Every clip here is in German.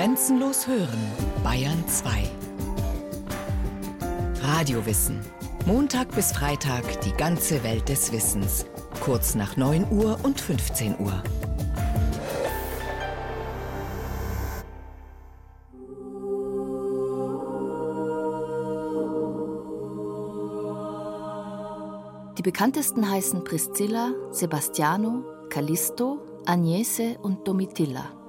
Grenzenlos hören, Bayern 2. Radiowissen. Montag bis Freitag die ganze Welt des Wissens. Kurz nach 9 Uhr und 15 Uhr. Die bekanntesten heißen Priscilla, Sebastiano, Callisto, Agnese und Domitilla.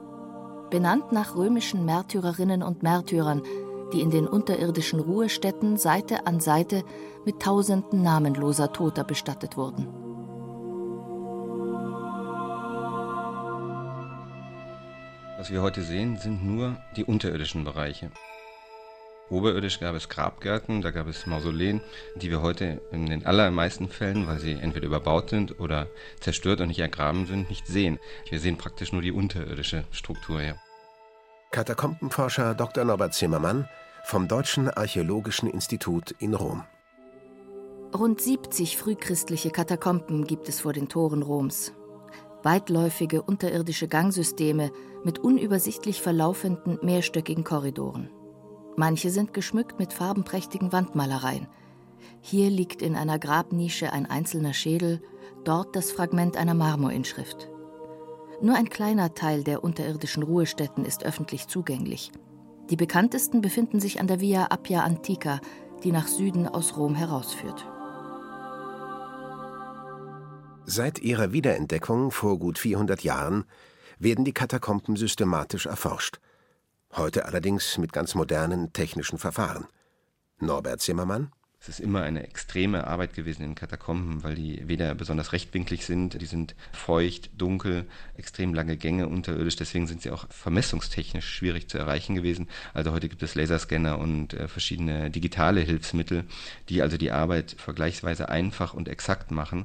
Benannt nach römischen Märtyrerinnen und Märtyrern, die in den unterirdischen Ruhestätten Seite an Seite mit tausenden namenloser Toter bestattet wurden. Was wir heute sehen, sind nur die unterirdischen Bereiche. Oberirdisch gab es Grabgärten, da gab es Mausoleen, die wir heute in den allermeisten Fällen, weil sie entweder überbaut sind oder zerstört und nicht ergraben sind, nicht sehen. Wir sehen praktisch nur die unterirdische Struktur hier. Katakombenforscher Dr. Norbert Zimmermann vom Deutschen Archäologischen Institut in Rom. Rund 70 frühchristliche Katakomben gibt es vor den Toren Roms. Weitläufige unterirdische Gangsysteme mit unübersichtlich verlaufenden mehrstöckigen Korridoren. Manche sind geschmückt mit farbenprächtigen Wandmalereien. Hier liegt in einer Grabnische ein einzelner Schädel, dort das Fragment einer Marmorinschrift. Nur ein kleiner Teil der unterirdischen Ruhestätten ist öffentlich zugänglich. Die bekanntesten befinden sich an der Via Appia Antica, die nach Süden aus Rom herausführt. Seit ihrer Wiederentdeckung vor gut 400 Jahren werden die Katakomben systematisch erforscht heute allerdings mit ganz modernen technischen Verfahren. Norbert Zimmermann es ist immer eine extreme Arbeit gewesen in Katakomben, weil die weder besonders rechtwinklig sind, die sind feucht, dunkel, extrem lange Gänge unterirdisch, deswegen sind sie auch vermessungstechnisch schwierig zu erreichen gewesen. Also heute gibt es Laserscanner und äh, verschiedene digitale Hilfsmittel, die also die Arbeit vergleichsweise einfach und exakt machen.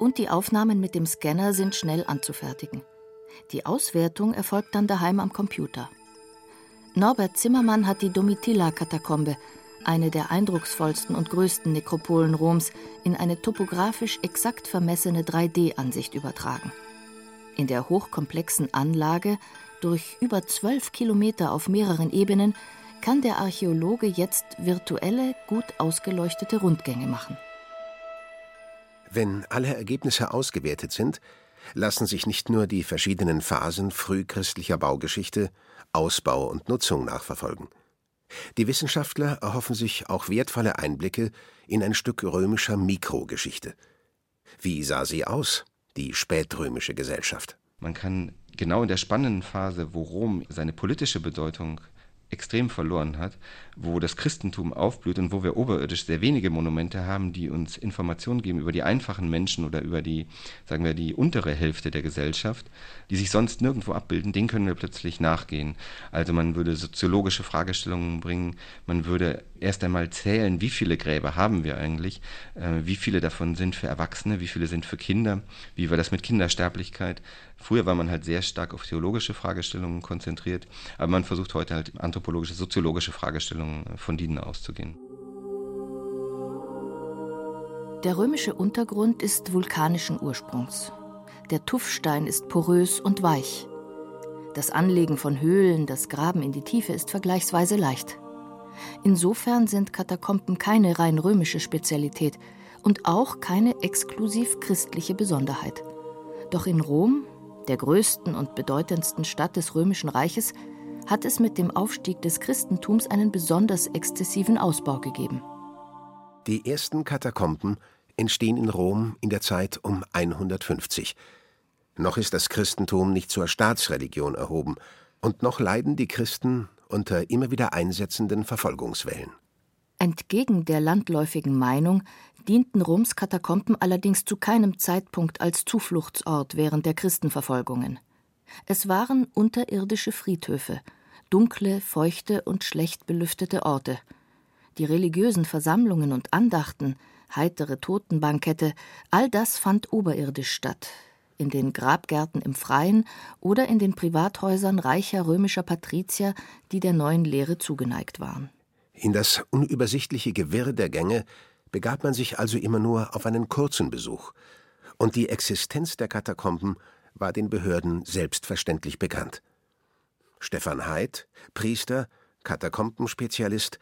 Und die Aufnahmen mit dem Scanner sind schnell anzufertigen. Die Auswertung erfolgt dann daheim am Computer. Norbert Zimmermann hat die Domitilla-Katakombe, eine der eindrucksvollsten und größten Nekropolen Roms, in eine topografisch exakt vermessene 3D-Ansicht übertragen. In der hochkomplexen Anlage, durch über zwölf Kilometer auf mehreren Ebenen, kann der Archäologe jetzt virtuelle, gut ausgeleuchtete Rundgänge machen. Wenn alle Ergebnisse ausgewertet sind, lassen sich nicht nur die verschiedenen Phasen frühchristlicher Baugeschichte, Ausbau und Nutzung nachverfolgen. Die Wissenschaftler erhoffen sich auch wertvolle Einblicke in ein Stück römischer Mikrogeschichte. Wie sah sie aus, die spätrömische Gesellschaft? Man kann genau in der spannenden Phase, wo Rom seine politische Bedeutung extrem verloren hat, wo das Christentum aufblüht und wo wir oberirdisch sehr wenige Monumente haben, die uns Informationen geben über die einfachen Menschen oder über die, sagen wir, die untere Hälfte der Gesellschaft, die sich sonst nirgendwo abbilden, den können wir plötzlich nachgehen. Also man würde soziologische Fragestellungen bringen, man würde erst einmal zählen, wie viele Gräber haben wir eigentlich, äh, wie viele davon sind für Erwachsene, wie viele sind für Kinder, wie war das mit Kindersterblichkeit. Früher war man halt sehr stark auf theologische Fragestellungen konzentriert, aber man versucht heute halt anthropologische, soziologische Fragestellungen äh, von denen auszugehen. Der römische Untergrund ist vulkanischen Ursprungs. Der Tuffstein ist porös und weich. Das Anlegen von Höhlen, das Graben in die Tiefe ist vergleichsweise leicht. Insofern sind Katakomben keine rein römische Spezialität und auch keine exklusiv christliche Besonderheit. Doch in Rom, der größten und bedeutendsten Stadt des römischen Reiches, hat es mit dem Aufstieg des Christentums einen besonders exzessiven Ausbau gegeben. Die ersten Katakomben entstehen in Rom in der Zeit um 150. Noch ist das Christentum nicht zur Staatsreligion erhoben, und noch leiden die Christen unter immer wieder einsetzenden Verfolgungswellen. Entgegen der landläufigen Meinung dienten Roms Katakomben allerdings zu keinem Zeitpunkt als Zufluchtsort während der Christenverfolgungen. Es waren unterirdische Friedhöfe, dunkle, feuchte und schlecht belüftete Orte. Die religiösen Versammlungen und Andachten, heitere Totenbankette, all das fand oberirdisch statt, in den Grabgärten im Freien oder in den Privathäusern reicher römischer Patrizier, die der neuen Lehre zugeneigt waren. In das unübersichtliche Gewirr der Gänge begab man sich also immer nur auf einen kurzen Besuch, und die Existenz der Katakomben war den Behörden selbstverständlich bekannt. Stefan Heid, Priester, Katakombenspezialist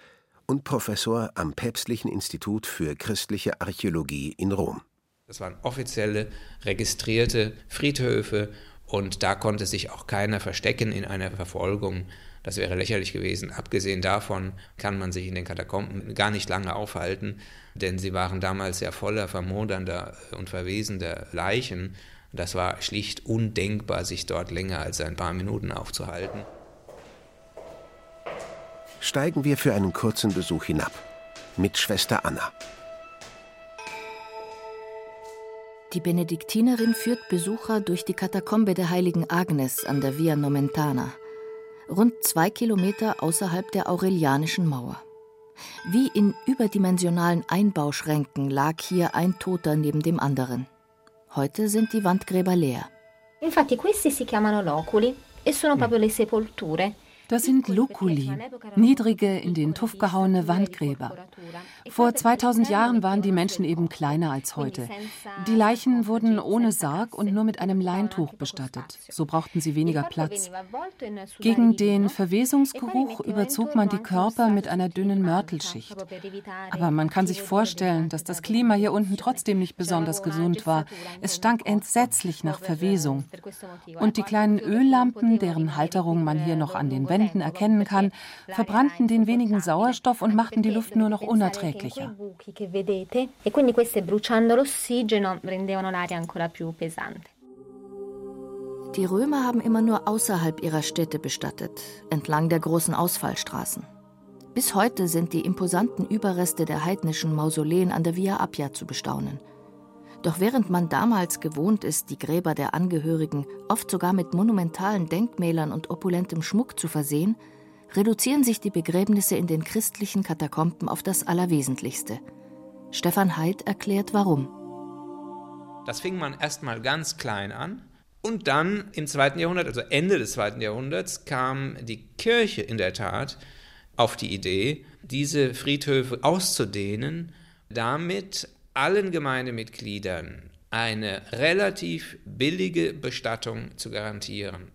und Professor am Päpstlichen Institut für christliche Archäologie in Rom. Das waren offizielle, registrierte Friedhöfe und da konnte sich auch keiner verstecken in einer Verfolgung. Das wäre lächerlich gewesen. Abgesehen davon kann man sich in den Katakomben gar nicht lange aufhalten, denn sie waren damals ja voller vermodernder und verwesender Leichen. Das war schlicht undenkbar, sich dort länger als ein paar Minuten aufzuhalten. Steigen wir für einen kurzen Besuch hinab mit Schwester Anna. Die Benediktinerin führt Besucher durch die Katakombe der heiligen Agnes an der Via Nomentana, rund zwei Kilometer außerhalb der Aurelianischen Mauer. Wie in überdimensionalen Einbauschränken lag hier ein Toter neben dem anderen. Heute sind die Wandgräber leer. Infatti questi si chiamano loculi e sono proprio le sepolture das sind Lukuli, niedrige, in den Tuff gehauene Wandgräber. Vor 2000 Jahren waren die Menschen eben kleiner als heute. Die Leichen wurden ohne Sarg und nur mit einem Leintuch bestattet. So brauchten sie weniger Platz. Gegen den Verwesungsgeruch überzog man die Körper mit einer dünnen Mörtelschicht. Aber man kann sich vorstellen, dass das Klima hier unten trotzdem nicht besonders gesund war. Es stank entsetzlich nach Verwesung. Und die kleinen Öllampen, deren Halterung man hier noch an den Wänden Wänden erkennen kann, verbrannten den wenigen Sauerstoff und machten die Luft nur noch unerträglicher. Die Römer haben immer nur außerhalb ihrer Städte bestattet, entlang der großen Ausfallstraßen. Bis heute sind die imposanten Überreste der heidnischen Mausoleen an der Via Appia zu bestaunen. Doch während man damals gewohnt ist, die Gräber der Angehörigen oft sogar mit monumentalen Denkmälern und opulentem Schmuck zu versehen, reduzieren sich die Begräbnisse in den christlichen Katakomben auf das Allerwesentlichste. Stefan Heid erklärt warum. Das fing man erstmal ganz klein an. Und dann im zweiten Jahrhundert, also Ende des zweiten Jahrhunderts, kam die Kirche in der Tat auf die Idee, diese Friedhöfe auszudehnen, damit allen Gemeindemitgliedern eine relativ billige Bestattung zu garantieren.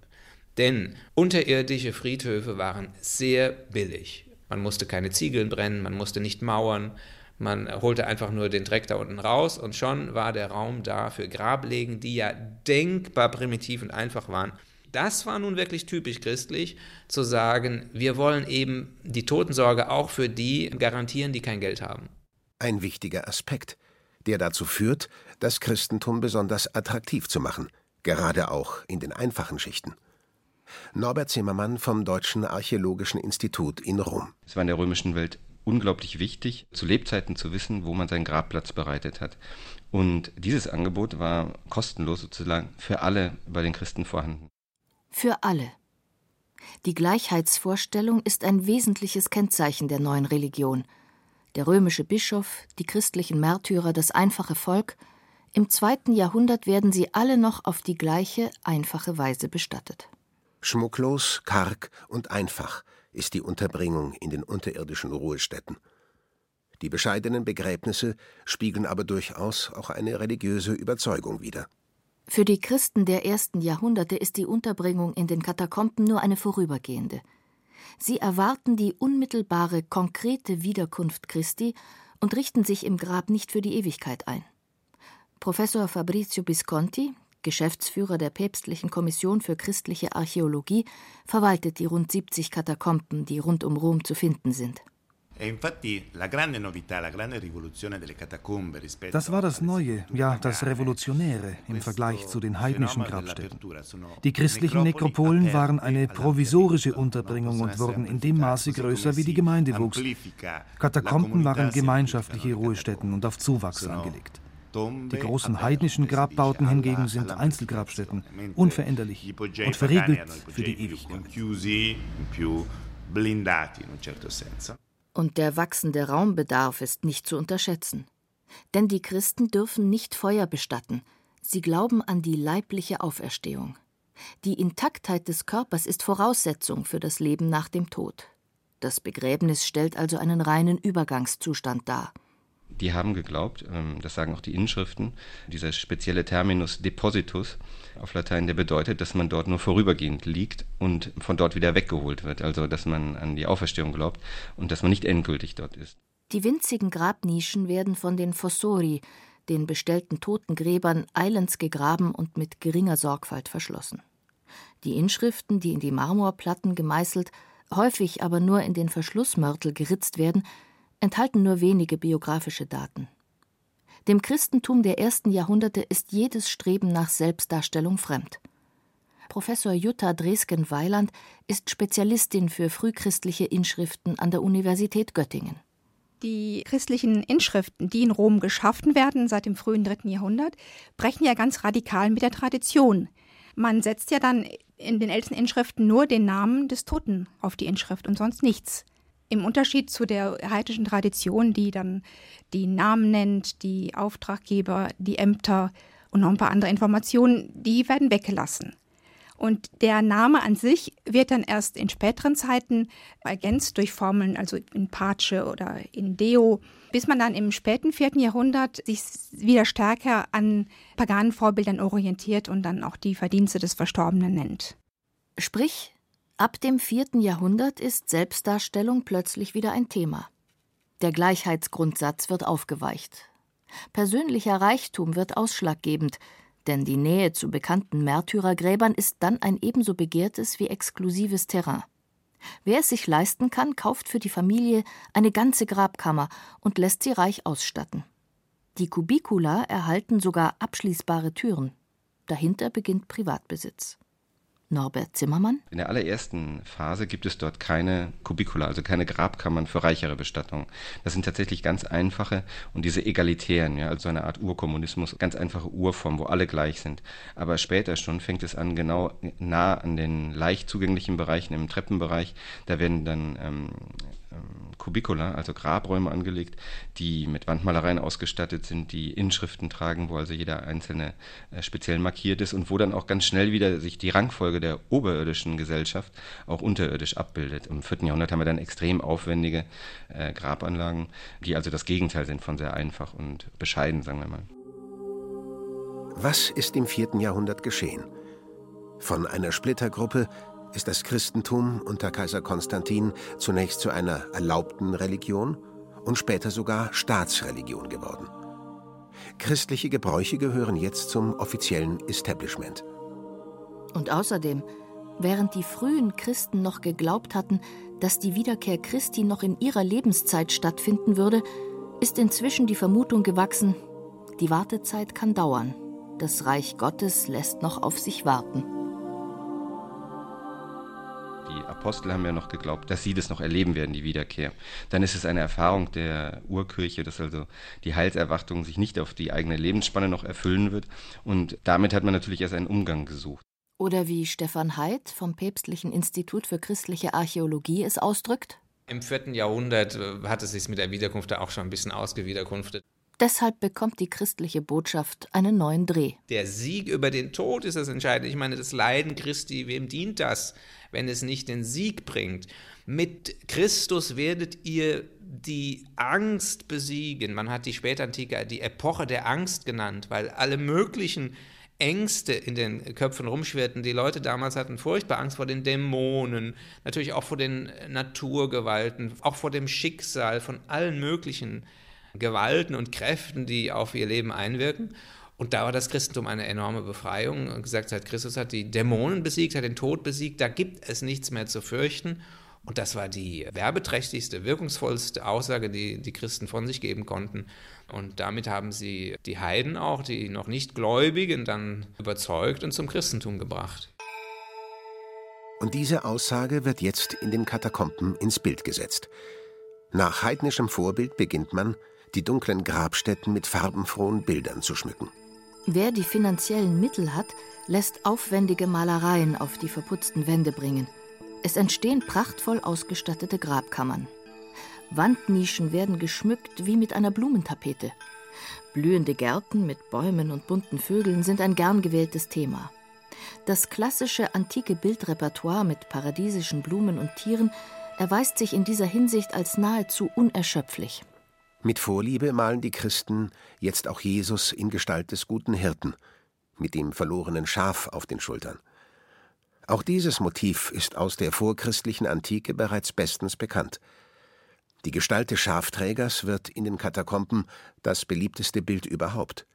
Denn unterirdische Friedhöfe waren sehr billig. Man musste keine Ziegeln brennen, man musste nicht mauern, man holte einfach nur den Dreck da unten raus und schon war der Raum da für Grablegen, die ja denkbar primitiv und einfach waren. Das war nun wirklich typisch christlich, zu sagen, wir wollen eben die Totensorge auch für die garantieren, die kein Geld haben. Ein wichtiger Aspekt der dazu führt, das Christentum besonders attraktiv zu machen, gerade auch in den einfachen Schichten. Norbert Zimmermann vom Deutschen Archäologischen Institut in Rom. Es war in der römischen Welt unglaublich wichtig, zu Lebzeiten zu wissen, wo man seinen Grabplatz bereitet hat. Und dieses Angebot war kostenlos sozusagen für alle bei den Christen vorhanden. Für alle. Die Gleichheitsvorstellung ist ein wesentliches Kennzeichen der neuen Religion – der römische Bischof, die christlichen Märtyrer, das einfache Volk, im zweiten Jahrhundert werden sie alle noch auf die gleiche einfache Weise bestattet. Schmucklos, karg und einfach ist die Unterbringung in den unterirdischen Ruhestätten. Die bescheidenen Begräbnisse spiegeln aber durchaus auch eine religiöse Überzeugung wider. Für die Christen der ersten Jahrhunderte ist die Unterbringung in den Katakomben nur eine vorübergehende. Sie erwarten die unmittelbare, konkrete Wiederkunft Christi und richten sich im Grab nicht für die Ewigkeit ein. Professor Fabrizio Bisconti, Geschäftsführer der Päpstlichen Kommission für christliche Archäologie, verwaltet die rund 70 Katakomben, die rund um Rom zu finden sind. Das war das Neue, ja das Revolutionäre im Vergleich zu den heidnischen Grabstätten. Die christlichen Nekropolen waren eine provisorische Unterbringung und wurden in dem Maße größer, wie die Gemeinde wuchs. Katakomben waren gemeinschaftliche Ruhestätten und auf Zuwachs angelegt. Die großen heidnischen Grabbauten hingegen sind Einzelgrabstätten, unveränderlich und verriegelt für die Ewigkeit. Und der wachsende Raumbedarf ist nicht zu unterschätzen. Denn die Christen dürfen nicht Feuer bestatten, sie glauben an die leibliche Auferstehung. Die Intaktheit des Körpers ist Voraussetzung für das Leben nach dem Tod. Das Begräbnis stellt also einen reinen Übergangszustand dar. Die haben geglaubt, ähm, das sagen auch die Inschriften, dieser spezielle Terminus depositus auf Latein, der bedeutet, dass man dort nur vorübergehend liegt und von dort wieder weggeholt wird. Also, dass man an die Auferstehung glaubt und dass man nicht endgültig dort ist. Die winzigen Grabnischen werden von den Fossori, den bestellten Totengräbern, eilends gegraben und mit geringer Sorgfalt verschlossen. Die Inschriften, die in die Marmorplatten gemeißelt, häufig aber nur in den Verschlussmörtel geritzt werden, enthalten nur wenige biografische Daten. Dem Christentum der ersten Jahrhunderte ist jedes Streben nach Selbstdarstellung fremd. Professor Jutta Dresken-Weiland ist Spezialistin für frühchristliche Inschriften an der Universität Göttingen. Die christlichen Inschriften, die in Rom geschaffen werden seit dem frühen dritten Jahrhundert, brechen ja ganz radikal mit der Tradition. Man setzt ja dann in den ältesten Inschriften nur den Namen des Toten auf die Inschrift und sonst nichts. Im Unterschied zu der heidnischen Tradition, die dann die Namen nennt, die Auftraggeber, die Ämter und noch ein paar andere Informationen, die werden weggelassen. Und der Name an sich wird dann erst in späteren Zeiten ergänzt durch Formeln, also in Pace oder in Deo, bis man dann im späten vierten Jahrhundert sich wieder stärker an paganen Vorbildern orientiert und dann auch die Verdienste des Verstorbenen nennt. Sprich, ab dem vierten Jahrhundert ist Selbstdarstellung plötzlich wieder ein Thema. Der Gleichheitsgrundsatz wird aufgeweicht. Persönlicher Reichtum wird ausschlaggebend, denn die Nähe zu bekannten Märtyrergräbern ist dann ein ebenso begehrtes wie exklusives Terrain. Wer es sich leisten kann, kauft für die Familie eine ganze Grabkammer und lässt sie reich ausstatten. Die Kubikula erhalten sogar abschließbare Türen. Dahinter beginnt Privatbesitz. Norbert Zimmermann. In der allerersten Phase gibt es dort keine Kubikula, also keine Grabkammern für reichere Bestattungen. Das sind tatsächlich ganz einfache und diese egalitären, ja, also eine Art Urkommunismus, ganz einfache Urform, wo alle gleich sind. Aber später schon fängt es an, genau nah an den leicht zugänglichen Bereichen im Treppenbereich, da werden dann ähm, Kubikula, also Grabräume angelegt, die mit Wandmalereien ausgestattet sind, die Inschriften tragen, wo also jeder einzelne äh, speziell markiert ist und wo dann auch ganz schnell wieder sich die Rangfolge der oberirdischen Gesellschaft auch unterirdisch abbildet. Im vierten Jahrhundert haben wir dann extrem aufwendige äh, Grabanlagen, die also das Gegenteil sind von sehr einfach und bescheiden, sagen wir mal. Was ist im vierten Jahrhundert geschehen? Von einer Splittergruppe ist das Christentum unter Kaiser Konstantin zunächst zu einer erlaubten Religion und später sogar Staatsreligion geworden. Christliche Gebräuche gehören jetzt zum offiziellen Establishment. Und außerdem, während die frühen Christen noch geglaubt hatten, dass die Wiederkehr Christi noch in ihrer Lebenszeit stattfinden würde, ist inzwischen die Vermutung gewachsen, die Wartezeit kann dauern. Das Reich Gottes lässt noch auf sich warten. Apostel haben ja noch geglaubt, dass sie das noch erleben werden, die Wiederkehr. Dann ist es eine Erfahrung der Urkirche, dass also die Heilserwartung sich nicht auf die eigene Lebensspanne noch erfüllen wird. Und damit hat man natürlich erst einen Umgang gesucht. Oder wie Stefan Haidt vom Päpstlichen Institut für christliche Archäologie es ausdrückt? Im vierten Jahrhundert äh, hat es sich mit der Wiederkunft da auch schon ein bisschen ausgewiederkunftet. Deshalb bekommt die christliche Botschaft einen neuen Dreh. Der Sieg über den Tod ist das Entscheidende. Ich meine, das Leiden Christi, wem dient das, wenn es nicht den Sieg bringt? Mit Christus werdet ihr die Angst besiegen. Man hat die Spätantike die Epoche der Angst genannt, weil alle möglichen Ängste in den Köpfen rumschwirrten. Die Leute damals hatten furchtbar Angst vor den Dämonen, natürlich auch vor den Naturgewalten, auch vor dem Schicksal, von allen möglichen Gewalten und Kräften, die auf ihr Leben einwirken. Und da war das Christentum eine enorme Befreiung und gesagt hat, Christus hat die Dämonen besiegt, hat den Tod besiegt, da gibt es nichts mehr zu fürchten. Und das war die werbeträchtigste, wirkungsvollste Aussage, die die Christen von sich geben konnten. Und damit haben sie die Heiden auch, die noch nicht Gläubigen, dann überzeugt und zum Christentum gebracht. Und diese Aussage wird jetzt in den Katakomben ins Bild gesetzt. Nach heidnischem Vorbild beginnt man, die dunklen Grabstätten mit farbenfrohen Bildern zu schmücken. Wer die finanziellen Mittel hat, lässt aufwendige Malereien auf die verputzten Wände bringen. Es entstehen prachtvoll ausgestattete Grabkammern. Wandnischen werden geschmückt wie mit einer Blumentapete. Blühende Gärten mit Bäumen und bunten Vögeln sind ein gern gewähltes Thema. Das klassische antike Bildrepertoire mit paradiesischen Blumen und Tieren erweist sich in dieser Hinsicht als nahezu unerschöpflich. Mit Vorliebe malen die Christen jetzt auch Jesus in Gestalt des guten Hirten, mit dem verlorenen Schaf auf den Schultern. Auch dieses Motiv ist aus der vorchristlichen Antike bereits bestens bekannt. Die Gestalt des Schafträgers wird in den Katakomben das beliebteste Bild überhaupt.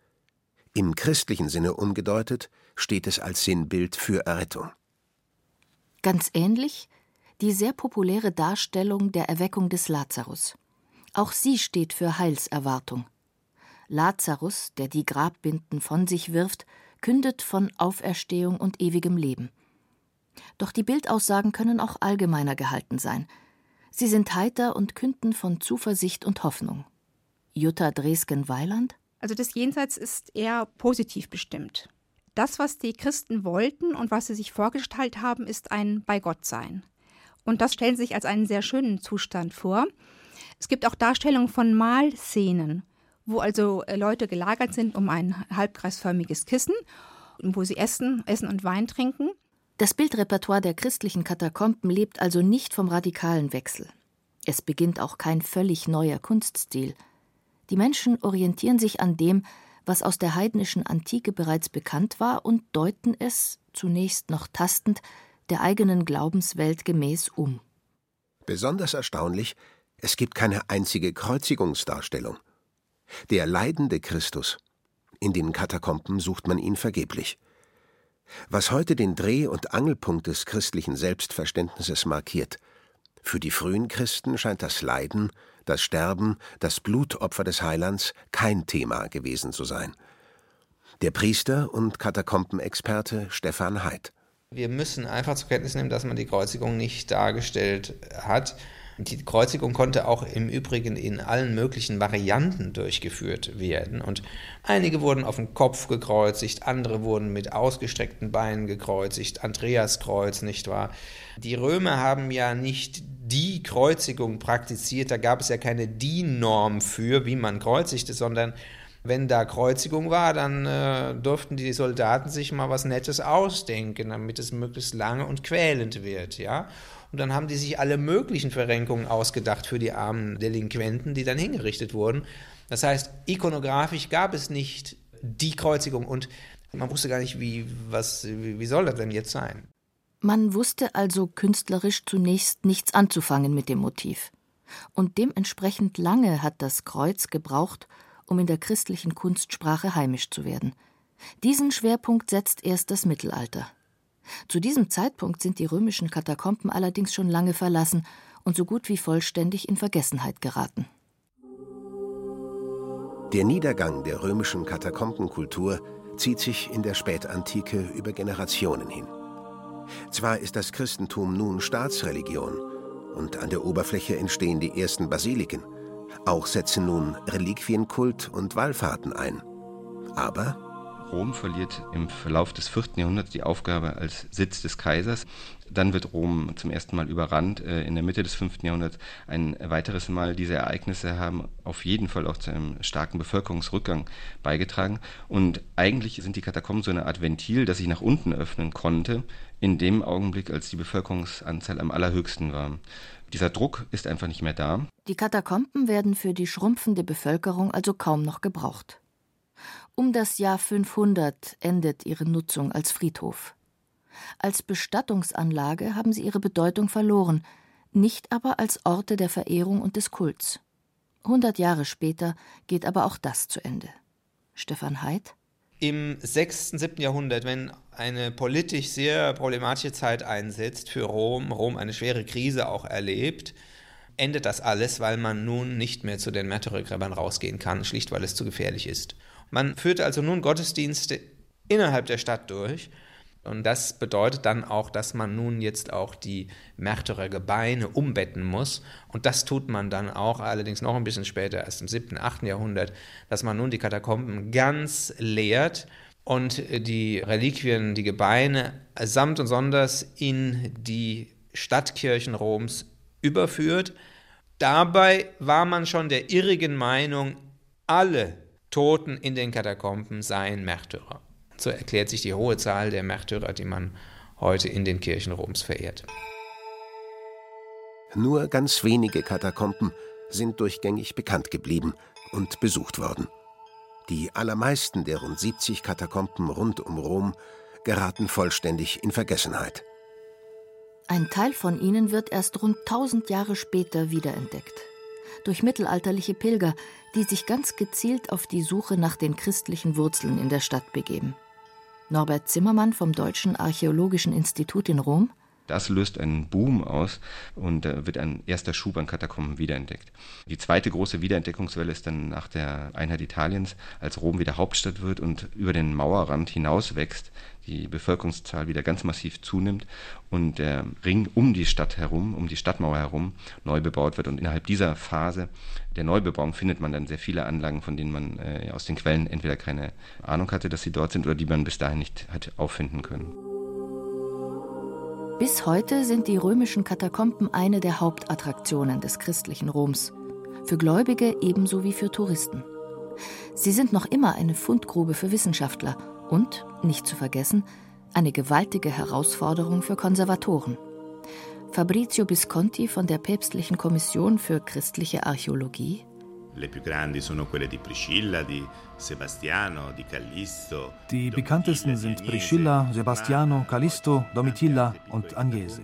Im christlichen Sinne umgedeutet steht es als Sinnbild für Errettung. Ganz ähnlich die sehr populäre Darstellung der Erweckung des Lazarus. Auch sie steht für Heilserwartung. Lazarus, der die Grabbinden von sich wirft, kündet von Auferstehung und ewigem Leben. Doch die Bildaussagen können auch allgemeiner gehalten sein. Sie sind heiter und künden von Zuversicht und Hoffnung. Jutta Dresken-Weiland? Also das Jenseits ist eher positiv bestimmt. Das, was die Christen wollten und was sie sich vorgestellt haben, ist ein Bei Gott sein. Und das stellen sie sich als einen sehr schönen Zustand vor. Es gibt auch Darstellungen von Mahlszenen, wo also äh, Leute gelagert sind um ein halbkreisförmiges Kissen, wo sie essen, essen und Wein trinken. Das Bildrepertoire der christlichen Katakomben lebt also nicht vom radikalen Wechsel. Es beginnt auch kein völlig neuer Kunststil. Die Menschen orientieren sich an dem, was aus der heidnischen Antike bereits bekannt war, und deuten es, zunächst noch tastend, der eigenen Glaubenswelt gemäß um. Besonders erstaunlich, es gibt keine einzige Kreuzigungsdarstellung. Der leidende Christus. In den Katakomben sucht man ihn vergeblich. Was heute den Dreh- und Angelpunkt des christlichen Selbstverständnisses markiert. Für die frühen Christen scheint das Leiden, das Sterben, das Blutopfer des Heilands kein Thema gewesen zu sein. Der Priester und Katakombenexperte Stefan Heid. Wir müssen einfach zur Kenntnis nehmen, dass man die Kreuzigung nicht dargestellt hat die Kreuzigung konnte auch im Übrigen in allen möglichen Varianten durchgeführt werden. Und einige wurden auf den Kopf gekreuzigt, andere wurden mit ausgestreckten Beinen gekreuzigt, Andreaskreuz, nicht wahr? Die Römer haben ja nicht die Kreuzigung praktiziert, da gab es ja keine DIN-Norm für, wie man kreuzigte, sondern wenn da Kreuzigung war, dann äh, durften die Soldaten sich mal was Nettes ausdenken, damit es möglichst lange und quälend wird, ja. Und dann haben die sich alle möglichen Verrenkungen ausgedacht für die armen Delinquenten, die dann hingerichtet wurden. Das heißt, ikonografisch gab es nicht die Kreuzigung und man wusste gar nicht, wie, was, wie soll das denn jetzt sein? Man wusste also künstlerisch zunächst nichts anzufangen mit dem Motiv. Und dementsprechend lange hat das Kreuz gebraucht, um in der christlichen Kunstsprache heimisch zu werden. Diesen Schwerpunkt setzt erst das Mittelalter. Zu diesem Zeitpunkt sind die römischen Katakomben allerdings schon lange verlassen und so gut wie vollständig in Vergessenheit geraten. Der Niedergang der römischen Katakombenkultur zieht sich in der Spätantike über Generationen hin. Zwar ist das Christentum nun Staatsreligion und an der Oberfläche entstehen die ersten Basiliken, auch setzen nun Reliquienkult und Wallfahrten ein. Aber Rom verliert im Verlauf des 4. Jahrhunderts die Aufgabe als Sitz des Kaisers. Dann wird Rom zum ersten Mal überrannt. Äh, in der Mitte des 5. Jahrhunderts ein weiteres Mal. Diese Ereignisse haben auf jeden Fall auch zu einem starken Bevölkerungsrückgang beigetragen. Und eigentlich sind die Katakomben so eine Art Ventil, das sich nach unten öffnen konnte, in dem Augenblick, als die Bevölkerungsanzahl am allerhöchsten war. Dieser Druck ist einfach nicht mehr da. Die Katakomben werden für die schrumpfende Bevölkerung also kaum noch gebraucht. Um das Jahr 500 endet ihre Nutzung als Friedhof. Als Bestattungsanlage haben sie ihre Bedeutung verloren, nicht aber als Orte der Verehrung und des Kults. Hundert Jahre später geht aber auch das zu Ende. Stefan Heid? Im 6., 7. Jahrhundert, wenn eine politisch sehr problematische Zeit einsetzt für Rom, Rom eine schwere Krise auch erlebt, endet das alles, weil man nun nicht mehr zu den Märtyrergräbern rausgehen kann, schlicht weil es zu gefährlich ist. Man führte also nun Gottesdienste innerhalb der Stadt durch. Und das bedeutet dann auch, dass man nun jetzt auch die Märtyrergebeine umbetten muss. Und das tut man dann auch, allerdings noch ein bisschen später, erst im 7., 8. Jahrhundert, dass man nun die Katakomben ganz leert und die Reliquien, die Gebeine samt und sonders in die Stadtkirchen Roms überführt. Dabei war man schon der irrigen Meinung, alle Toten in den Katakomben seien Märtyrer. So erklärt sich die hohe Zahl der Märtyrer, die man heute in den Kirchen Roms verehrt. Nur ganz wenige Katakomben sind durchgängig bekannt geblieben und besucht worden. Die allermeisten der rund 70 Katakomben rund um Rom geraten vollständig in Vergessenheit. Ein Teil von ihnen wird erst rund 1000 Jahre später wiederentdeckt. Durch mittelalterliche Pilger, die sich ganz gezielt auf die Suche nach den christlichen Wurzeln in der Stadt begeben. Norbert Zimmermann vom Deutschen Archäologischen Institut in Rom das löst einen Boom aus und da wird ein erster Schub an Katakomben wiederentdeckt. Die zweite große Wiederentdeckungswelle ist dann nach der Einheit Italiens, als Rom wieder Hauptstadt wird und über den Mauerrand hinaus wächst, die Bevölkerungszahl wieder ganz massiv zunimmt und der Ring um die Stadt herum, um die Stadtmauer herum neu bebaut wird. Und innerhalb dieser Phase der Neubebauung findet man dann sehr viele Anlagen, von denen man äh, aus den Quellen entweder keine Ahnung hatte, dass sie dort sind oder die man bis dahin nicht hat auffinden können. Bis heute sind die römischen Katakomben eine der Hauptattraktionen des christlichen Roms. Für Gläubige ebenso wie für Touristen. Sie sind noch immer eine Fundgrube für Wissenschaftler und, nicht zu vergessen, eine gewaltige Herausforderung für Konservatoren. Fabrizio Visconti von der Päpstlichen Kommission für christliche Archäologie Le più grandi sono quelle di Priscilla, di Sebastiano, di Callisto. Die bekanntesten sind Priscilla, Sebastiano, Callisto, Domitilla und Agnese.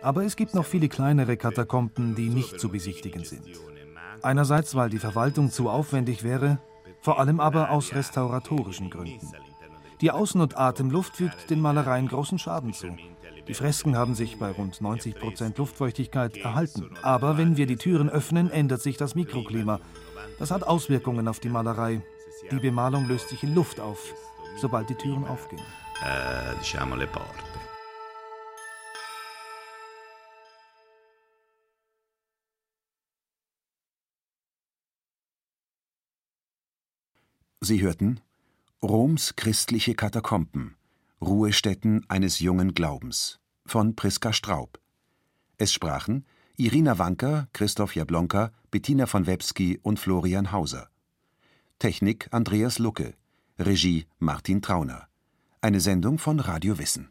Aber es gibt noch viele kleinere Katakomben, die nicht zu besichtigen sind. Einerseits, weil die Verwaltung zu aufwendig wäre, vor allem aber aus restauratorischen Gründen. Die Außen- und Atemluft fügt den Malereien großen Schaden zu. Die Fresken haben sich bei rund 90 Prozent Luftfeuchtigkeit erhalten. Aber wenn wir die Türen öffnen, ändert sich das Mikroklima. Das hat Auswirkungen auf die Malerei. Die Bemalung löst sich in Luft auf, sobald die Türen aufgehen. Äh, diciamo le porte. Sie hörten Roms christliche Katakomben Ruhestätten eines jungen Glaubens von Priska Straub. Es sprachen Irina Wanker, Christoph Jablonka, Bettina von Webski und Florian Hauser. Technik Andreas Lucke. Regie Martin Trauner. Eine Sendung von Radio Wissen